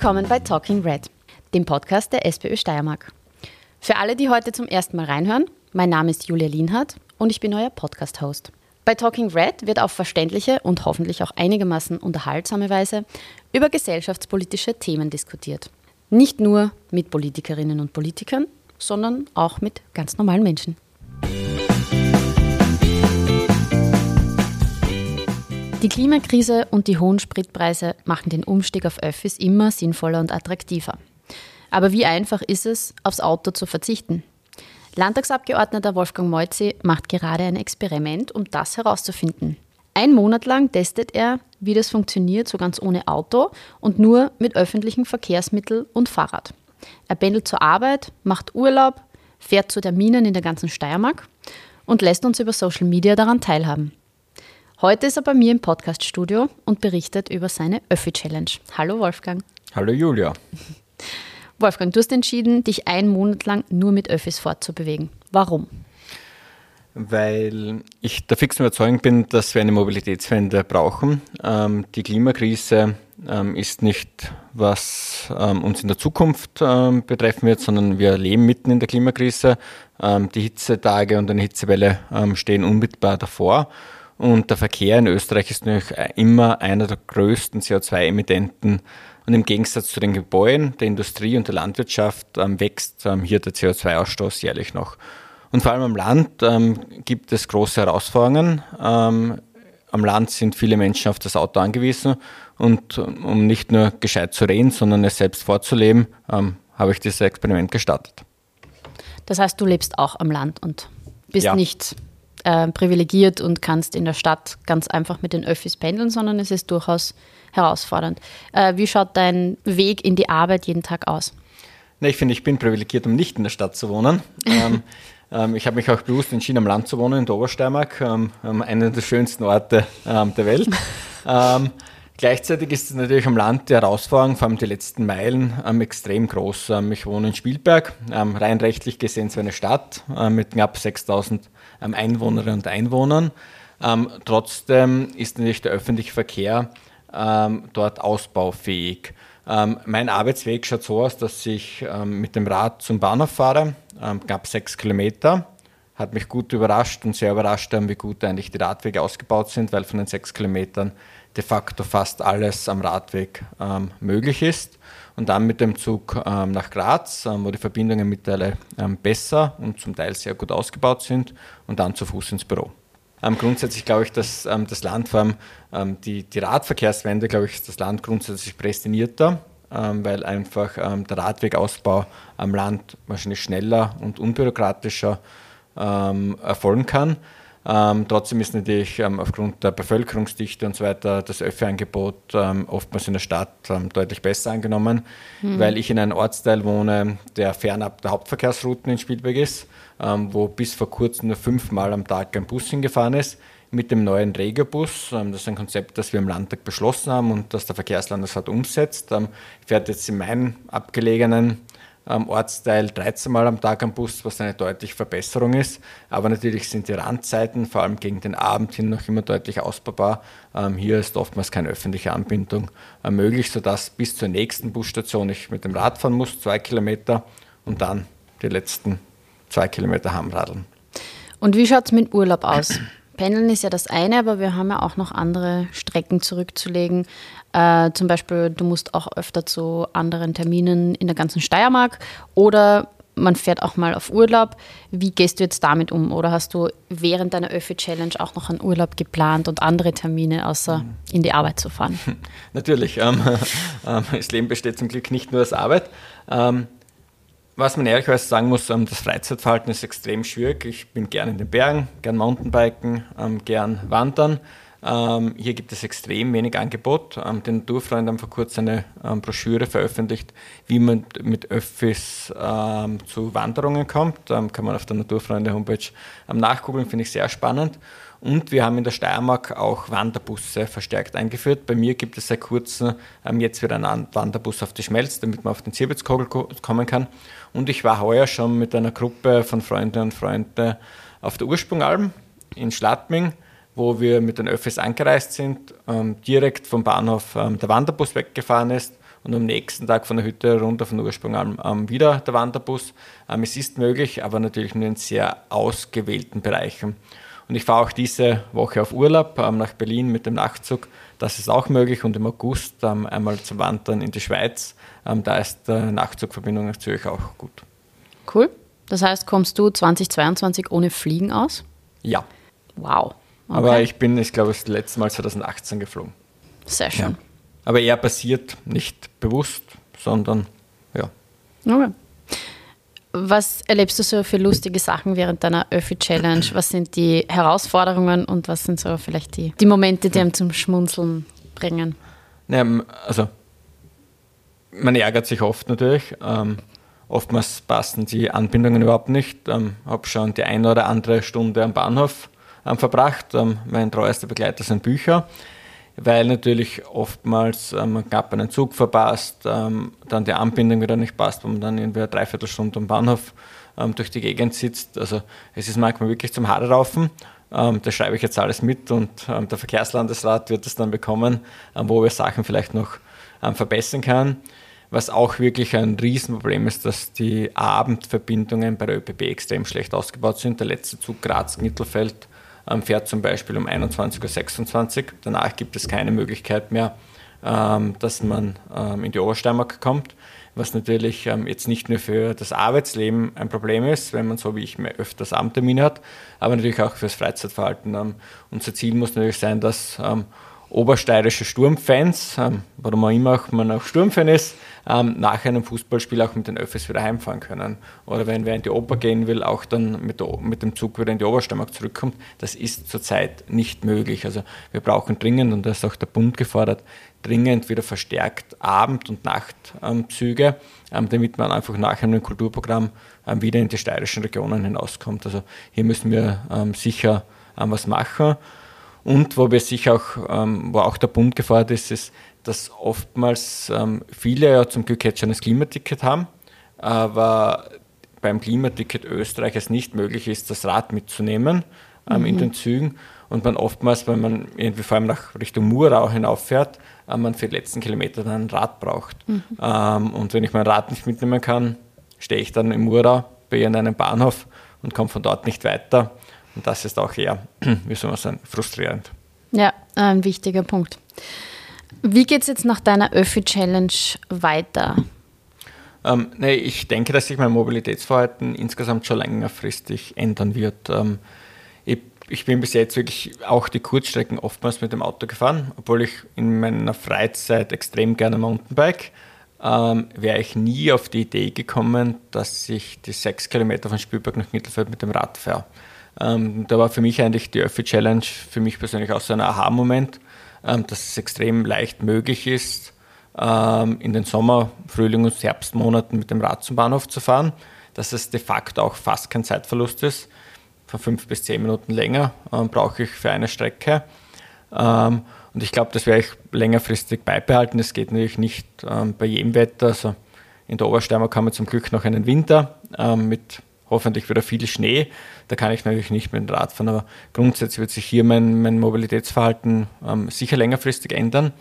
Willkommen bei Talking Red, dem Podcast der SPÖ Steiermark. Für alle, die heute zum ersten Mal reinhören, mein Name ist Julia Lienhardt und ich bin euer Podcast-Host. Bei Talking Red wird auf verständliche und hoffentlich auch einigermaßen unterhaltsame Weise über gesellschaftspolitische Themen diskutiert. Nicht nur mit Politikerinnen und Politikern, sondern auch mit ganz normalen Menschen. Die Klimakrise und die hohen Spritpreise machen den Umstieg auf Öffis immer sinnvoller und attraktiver. Aber wie einfach ist es, aufs Auto zu verzichten? Landtagsabgeordneter Wolfgang Moitzi macht gerade ein Experiment, um das herauszufinden. Ein Monat lang testet er, wie das funktioniert, so ganz ohne Auto und nur mit öffentlichen Verkehrsmitteln und Fahrrad. Er pendelt zur Arbeit, macht Urlaub, fährt zu Terminen in der ganzen Steiermark und lässt uns über Social Media daran teilhaben. Heute ist er bei mir im Podcaststudio und berichtet über seine Öffi-Challenge. Hallo Wolfgang. Hallo Julia. Wolfgang, du hast entschieden, dich einen Monat lang nur mit Öffis fortzubewegen. Warum? Weil ich der fixen Überzeugung bin, dass wir eine Mobilitätswende brauchen. Ähm, die Klimakrise ähm, ist nicht, was ähm, uns in der Zukunft ähm, betreffen wird, sondern wir leben mitten in der Klimakrise. Ähm, die Hitzetage und eine Hitzewelle ähm, stehen unmittelbar davor. Und der Verkehr in Österreich ist natürlich immer einer der größten CO2-Emittenten. Und im Gegensatz zu den Gebäuden, der Industrie und der Landwirtschaft ähm, wächst ähm, hier der CO2-Ausstoß jährlich noch. Und vor allem am Land ähm, gibt es große Herausforderungen. Ähm, am Land sind viele Menschen auf das Auto angewiesen. Und um nicht nur gescheit zu reden, sondern es selbst vorzuleben, ähm, habe ich dieses Experiment gestartet. Das heißt, du lebst auch am Land und bist ja. nicht äh, privilegiert und kannst in der Stadt ganz einfach mit den Öffis pendeln, sondern es ist durchaus herausfordernd. Äh, wie schaut dein Weg in die Arbeit jeden Tag aus? Na, ich finde, ich bin privilegiert, um nicht in der Stadt zu wohnen. ähm, ähm, ich habe mich auch bewusst entschieden, am Land zu wohnen, in der Obersteiermark, ähm, ähm einer der schönsten Orte ähm, der Welt. Gleichzeitig ist es natürlich am Land die Herausforderung, vor allem die letzten Meilen, ähm, extrem groß. Ähm, ich wohne in Spielberg, ähm, rein rechtlich gesehen so eine Stadt äh, mit knapp 6000 ähm, Einwohnerinnen und Einwohnern. Ähm, trotzdem ist natürlich der öffentliche Verkehr ähm, dort ausbaufähig. mein Arbeitsweg schaut so aus, dass ich mit dem Rad zum Bahnhof fahre, knapp sechs Kilometer hat mich gut überrascht und sehr überrascht, wie gut eigentlich die Radwege ausgebaut sind, weil von den sechs Kilometern de facto fast alles am Radweg ähm, möglich ist. Und dann mit dem Zug ähm, nach Graz, ähm, wo die Verbindungen mittlerweile ähm, besser und zum Teil sehr gut ausgebaut sind, und dann zu Fuß ins Büro. Ähm, grundsätzlich glaube ich, dass ähm, das Land vor allem die, die Radverkehrswende, glaube ich, ist das Land grundsätzlich prädestinierter, weil einfach der Radwegausbau am Land wahrscheinlich schneller und unbürokratischer erfolgen kann. Ähm, trotzdem ist natürlich ähm, aufgrund der Bevölkerungsdichte und so weiter das Öffi-Angebot ähm, oftmals in der Stadt ähm, deutlich besser angenommen, mhm. weil ich in einem Ortsteil wohne, der fernab der Hauptverkehrsrouten in Spielberg ist, ähm, wo bis vor kurzem nur fünfmal am Tag ein Bus hingefahren ist. Mit dem neuen Regerbus, ähm, das ist ein Konzept, das wir im Landtag beschlossen haben und das der Verkehrslandesrat umsetzt, fährt jetzt in meinen abgelegenen ähm, Ortsteil 13 Mal am Tag am Bus, was eine deutliche Verbesserung ist. Aber natürlich sind die Randzeiten, vor allem gegen den Abend hin, noch immer deutlich ausbaubar. Ähm, hier ist oftmals keine öffentliche Anbindung äh, möglich, sodass bis zur nächsten Busstation ich mit dem Rad fahren muss, zwei Kilometer, und dann die letzten zwei Kilometer Hamradeln. Und wie schaut es mit Urlaub aus? Pendeln ist ja das eine, aber wir haben ja auch noch andere Strecken zurückzulegen. Äh, zum Beispiel, du musst auch öfter zu anderen Terminen in der ganzen Steiermark oder man fährt auch mal auf Urlaub. Wie gehst du jetzt damit um? Oder hast du während deiner Öffi-Challenge auch noch einen Urlaub geplant und andere Termine, außer mhm. in die Arbeit zu fahren? Natürlich. Ähm, äh, das Leben besteht zum Glück nicht nur aus Arbeit. Ähm, was man ehrlicherweise sagen muss, ähm, das Freizeitverhalten ist extrem schwierig. Ich bin gern in den Bergen, gern Mountainbiken, ähm, gern wandern. Ähm, hier gibt es extrem wenig Angebot. Ähm, die Naturfreunde haben vor kurzem eine ähm, Broschüre veröffentlicht, wie man mit Öffis ähm, zu Wanderungen kommt. Ähm, kann man auf der Naturfreunde-Homepage ähm, nachgucken, finde ich sehr spannend. Und wir haben in der Steiermark auch Wanderbusse verstärkt eingeführt. Bei mir gibt es seit kurzem jetzt wieder einen Wanderbus auf die Schmelz, damit man auf den Zierbitzkogel kommen kann. Und ich war heuer schon mit einer Gruppe von Freunden und Freunden auf der Ursprungalm in Schladming, wo wir mit den Öffis angereist sind, ähm, direkt vom Bahnhof ähm, der Wanderbus weggefahren ist und am nächsten Tag von der Hütte runter von Ursprung ähm, wieder der Wanderbus. Ähm, es ist möglich, aber natürlich nur in sehr ausgewählten Bereichen. Und ich fahre auch diese Woche auf Urlaub ähm, nach Berlin mit dem Nachtzug. Das ist auch möglich und im August ähm, einmal zum Wandern in die Schweiz. Da ist die Nachtzugverbindung nach Zürich auch gut. Cool. Das heißt, kommst du 2022 ohne Fliegen aus? Ja. Wow. Okay. Aber ich bin, ich glaube, das letzte Mal 2018 geflogen. Sehr schön. Ja. Aber eher passiert nicht bewusst, sondern ja. Okay. Was erlebst du so für lustige Sachen während deiner Öffi-Challenge? Was sind die Herausforderungen und was sind so vielleicht die, die Momente, die einem zum Schmunzeln bringen? Ja, also, man ärgert sich oft natürlich. Ähm, oftmals passen die Anbindungen überhaupt nicht. Ähm, habe schon die eine oder andere Stunde am Bahnhof verbracht. Ähm, mein treuester Begleiter sind Bücher weil natürlich oftmals ähm, man knapp einen Zug verpasst, ähm, dann die Anbindung wieder nicht passt, wo man dann irgendwie eine Dreiviertelstunde am Bahnhof ähm, durch die Gegend sitzt. Also es ist manchmal wirklich zum Haare raufen. Ähm, da schreibe ich jetzt alles mit und ähm, der Verkehrslandesrat wird es dann bekommen, ähm, wo wir Sachen vielleicht noch verbessern können. Was auch wirklich ein Riesenproblem ist, dass die Abendverbindungen bei der ÖPB extrem schlecht ausgebaut sind. Der letzte Zug Graz-Mittelfeld ähm, fährt zum Beispiel um 21.26 Uhr. Danach gibt es keine Möglichkeit mehr, ähm, dass man ähm, in die Obersteiermark kommt, was natürlich jetzt nicht nur für das Arbeitsleben ein Problem ist, wenn man so wie ich mehr öfters Abendtermine hat, aber natürlich auch fürs Freizeitverhalten. Unser Ziel muss natürlich sein, dass obersteirische Sturmfans, ähm, warum auch immer man auch Sturmfan ist, ähm, nach einem Fußballspiel auch mit den Öffis wieder heimfahren können. Oder wenn wer in die Oper gehen will, auch dann mit, mit dem Zug wieder in die Obersteiermark zurückkommt. Das ist zurzeit nicht möglich. Also wir brauchen dringend, und da ist auch der Bund gefordert, dringend wieder verstärkt Abend- und Nachtzüge, ähm, damit man einfach nach einem Kulturprogramm ähm, wieder in die steirischen Regionen hinauskommt. Also hier müssen wir ähm, sicher ähm, was machen. Und wo wir sich auch, ähm, wo auch der Bund gefordert ist, ist, dass oftmals ähm, viele ja zum Glück jetzt schon das Klimaticket haben, aber beim Klimaticket Österreich es nicht möglich ist, das Rad mitzunehmen ähm, mhm. in den Zügen und man oftmals, wenn man irgendwie vor allem nach Richtung Murau hinauffährt, äh, man für die letzten Kilometer dann ein Rad braucht. Mhm. Ähm, und wenn ich mein Rad nicht mitnehmen kann, stehe ich dann im Murau bei einem Bahnhof und komme von dort nicht weiter. Und das ist auch eher, wie soll man sagen, frustrierend. Ja, ein wichtiger Punkt. Wie geht es jetzt nach deiner Öffi-Challenge weiter? Ähm, nee, ich denke, dass sich mein Mobilitätsverhalten insgesamt schon längerfristig ändern wird. Ähm, ich, ich, bin bis jetzt wirklich auch die Kurzstrecken oftmals mit dem Auto gefahren, obwohl ich in meiner Freizeit extrem gerne Mountainbike. Ähm, wäre ich nie auf die Idee gekommen, dass ich die sechs Kilometer von Spielberg nach Mittelfeld mit dem Rad fahre. Ähm, da war für mich eigentlich die Öffi-Challenge für mich persönlich auch so ein Aha-Moment, ähm, dass es extrem leicht möglich ist, ähm, in den Sommer-, Frühling- und Herbstmonaten mit dem Rad zum Bahnhof zu fahren, dass es de facto auch fast kein Zeitverlust ist. Von fünf bis zehn Minuten länger ähm, brauche ich für eine Strecke. Ähm, und ich glaube, das werde ich längerfristig beibehalten. Es geht natürlich nicht ähm, bei jedem Wetter. Also in der Obersteiermark haben wir zum Glück noch einen Winter mit hoffentlich wieder viel Schnee. Da kann ich natürlich nicht mit dem Rad fahren, aber grundsätzlich wird sich hier mein, mein Mobilitätsverhalten ähm, sicher längerfristig ändern.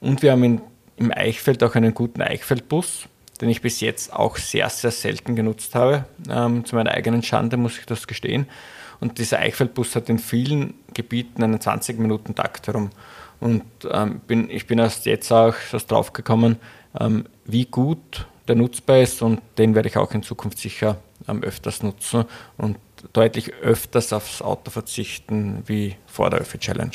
Und wir haben in, im Eichfeld auch einen guten Eichfeldbus, den ich bis jetzt auch sehr, sehr selten genutzt habe. Ähm, zu meiner eigenen Schande muss ich das gestehen. Und dieser Eichfeldbus hat in vielen Gebieten einen 20-Minuten-Takt herum. Und ähm, bin, ich bin erst jetzt auch erst drauf gekommen, ähm, wie gut der nutzbar ist und den werde ich auch in Zukunft sicher ähm, öfters nutzen und deutlich öfters aufs Auto verzichten wie vor der Öffi-Challenge.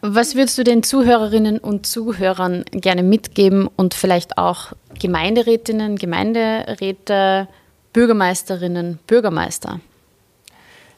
Was würdest du den Zuhörerinnen und Zuhörern gerne mitgeben und vielleicht auch Gemeinderätinnen, Gemeinderäte, Bürgermeisterinnen, Bürgermeister?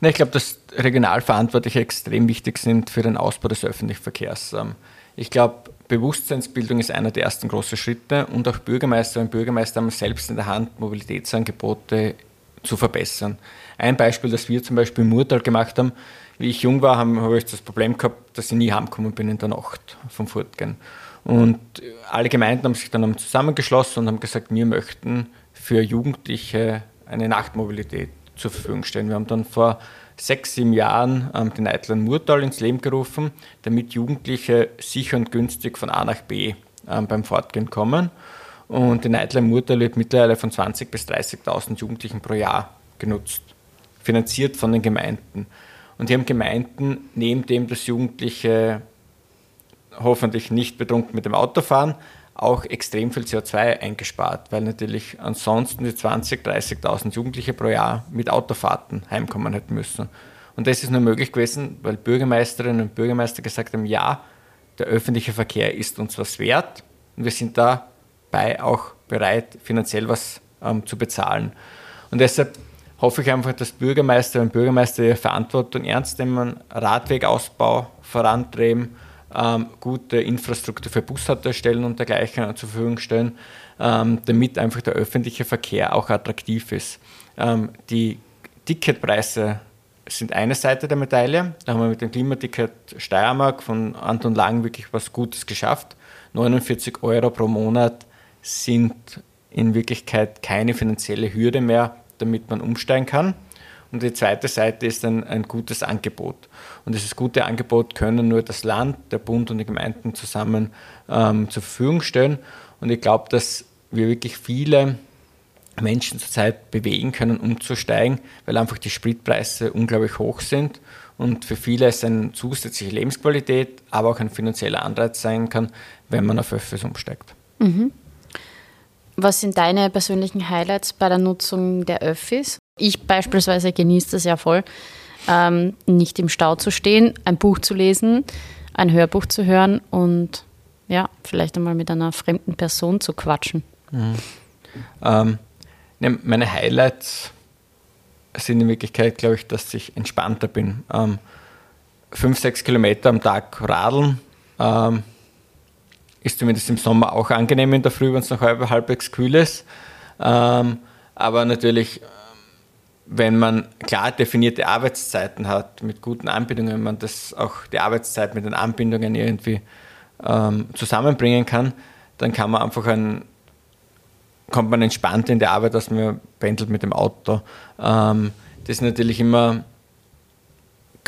ich glaube, dass Regionalverantwortliche extrem wichtig sind für den Ausbau des öffentlichen Verkehrs. Ähm, ich glaube, Bewusstseinsbildung ist einer der ersten großen Schritte und auch Bürgermeister und Bürgermeister haben selbst in der Hand, Mobilitätsangebote zu verbessern. Ein Beispiel, das wir zum Beispiel im Murtal gemacht haben, wie ich jung war, habe ich das Problem gehabt, dass ich nie heimgekommen bin in der Nacht vom Fortgehen. Und alle Gemeinden haben sich dann zusammengeschlossen und haben gesagt, wir möchten für Jugendliche eine Nachtmobilität zur Verfügung stellen. Wir haben dann vor sechs, sieben Jahren ähm, den Eitland Murtal ins Leben gerufen, damit Jugendliche sicher und günstig von A nach B ähm, beim Fortgehen kommen. Und die Nightline Murtal wird mittlerweile von 20.000 bis 30.000 Jugendlichen pro Jahr genutzt, finanziert von den Gemeinden. Und die haben Gemeinden, neben dem, dass Jugendliche hoffentlich nicht betrunken mit dem Auto fahren, auch extrem viel CO2 eingespart, weil natürlich ansonsten die 20.000, 30.000 Jugendliche pro Jahr mit Autofahrten heimkommen hätten müssen. Und das ist nur möglich gewesen, weil Bürgermeisterinnen und Bürgermeister gesagt haben, ja, der öffentliche Verkehr ist uns was wert und wir sind dabei auch bereit, finanziell was ähm, zu bezahlen. Und deshalb hoffe ich einfach, dass Bürgermeister und Bürgermeister ihre Verantwortung ernst nehmen, Radwegausbau vorantreiben, ähm, gute Infrastruktur für Bushaltestellen und dergleichen zur Verfügung stellen, ähm, damit einfach der öffentliche Verkehr auch attraktiv ist. Ähm, die Ticketpreise sind eine Seite der Medaille. Da haben wir mit dem Klimaticket Steiermark von Anton Lang wirklich was Gutes geschafft. 49 Euro pro Monat sind in Wirklichkeit keine finanzielle Hürde mehr, damit man umsteigen kann. Und die zweite Seite ist ein, ein gutes Angebot. Und dieses gute Angebot können nur das Land, der Bund und die Gemeinden zusammen ähm, zur Verfügung stellen. Und ich glaube, dass wir wirklich viele Menschen zurzeit bewegen können, umzusteigen, weil einfach die Spritpreise unglaublich hoch sind und für viele es eine zusätzliche Lebensqualität, aber auch ein finanzieller Anreiz sein kann, wenn man auf Öffis umsteigt. Mhm. Was sind deine persönlichen Highlights bei der Nutzung der Öffis? Ich beispielsweise genieße das ja voll, ähm, nicht im Stau zu stehen, ein Buch zu lesen, ein Hörbuch zu hören und ja, vielleicht einmal mit einer fremden Person zu quatschen. Mhm. Ähm, ne, meine Highlights sind in Wirklichkeit, glaube ich, dass ich entspannter bin. Ähm, fünf, sechs Kilometer am Tag radeln ähm, ist zumindest im Sommer auch angenehm in der Früh, wenn es noch halb, halbwegs kühl ist. Ähm, aber natürlich wenn man klar definierte Arbeitszeiten hat mit guten Anbindungen, wenn man das auch die Arbeitszeit mit den Anbindungen irgendwie ähm, zusammenbringen kann, dann kann man einfach ein, kommt man entspannt in die Arbeit, dass man pendelt mit dem Auto. Ähm, das ist natürlich immer,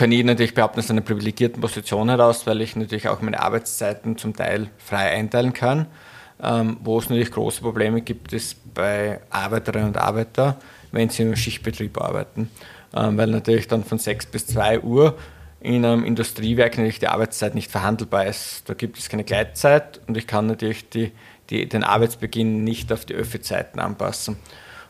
kann ich natürlich behaupten, aus einer privilegierten Position heraus, weil ich natürlich auch meine Arbeitszeiten zum Teil frei einteilen kann. Ähm, wo es natürlich große Probleme gibt, ist bei Arbeiterinnen und Arbeitern, wenn sie im Schichtbetrieb arbeiten. Ähm, weil natürlich dann von 6 bis 2 Uhr in einem Industriewerk natürlich die Arbeitszeit nicht verhandelbar ist. Da gibt es keine Gleitzeit und ich kann natürlich die, die, den Arbeitsbeginn nicht auf die Öffi-Zeiten anpassen.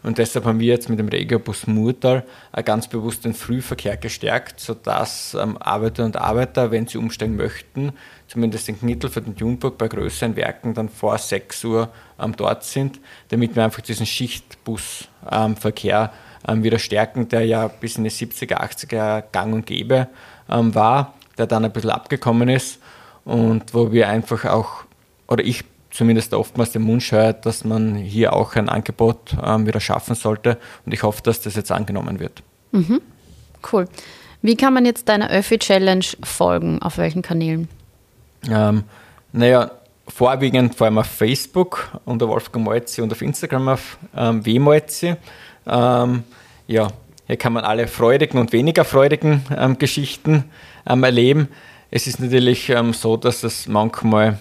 Und deshalb haben wir jetzt mit dem Regiobus Murtal ganz bewusst den Frühverkehr gestärkt, sodass ähm, Arbeiter und Arbeiter, wenn sie umsteigen möchten, zumindest in Knittelfeld und Jungburg bei größeren Werken dann vor 6 Uhr ähm, dort sind, damit wir einfach diesen Schichtbusverkehr ähm, wieder stärken, der ja bis in die 70er, 80er gang und gäbe war, der dann ein bisschen abgekommen ist und wo wir einfach auch, oder ich zumindest oftmals den Wunsch hört, dass man hier auch ein Angebot ähm, wieder schaffen sollte. Und ich hoffe, dass das jetzt angenommen wird. Mhm. Cool. Wie kann man jetzt deiner Öffi-Challenge folgen? Auf welchen Kanälen? Ähm, naja, vorwiegend vor allem auf Facebook unter Wolfgang Molzi und auf Instagram auf ähm, wmolzi. Ähm, ja, hier kann man alle freudigen und weniger freudigen ähm, Geschichten ähm, erleben. Es ist natürlich ähm, so, dass es manchmal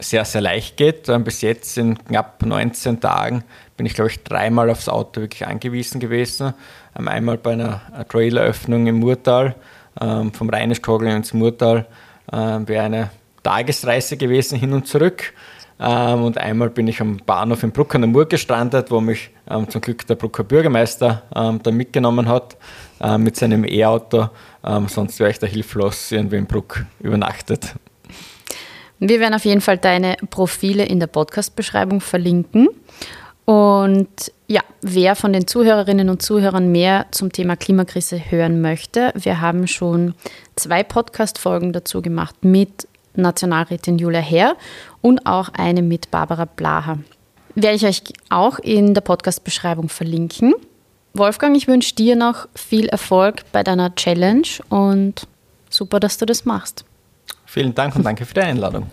sehr, sehr leicht geht. Ähm, bis jetzt in knapp 19 Tagen bin ich, glaube ich, dreimal aufs Auto wirklich angewiesen gewesen. Ähm, einmal bei einer Traileröffnung im Murtal, vom Rheinischkogel ins Murtal wäre eine Tagesreise gewesen hin und zurück. und einmal bin ich am Bahnhof in Bruck an der Mur gestrandet, wo mich zum Glück der Brucker Bürgermeister dann mitgenommen hat mit seinem E-Auto. sonst wäre ich da hilflos irgendwie in Bruck übernachtet. Wir werden auf jeden Fall deine Profile in der Podcast-Beschreibung verlinken. Und ja, wer von den Zuhörerinnen und Zuhörern mehr zum Thema Klimakrise hören möchte, wir haben schon zwei Podcast-Folgen dazu gemacht mit Nationalrätin Julia Herr und auch eine mit Barbara Blaha. Werde ich euch auch in der Podcast-Beschreibung verlinken. Wolfgang, ich wünsche dir noch viel Erfolg bei deiner Challenge und super, dass du das machst. Vielen Dank und danke für die Einladung.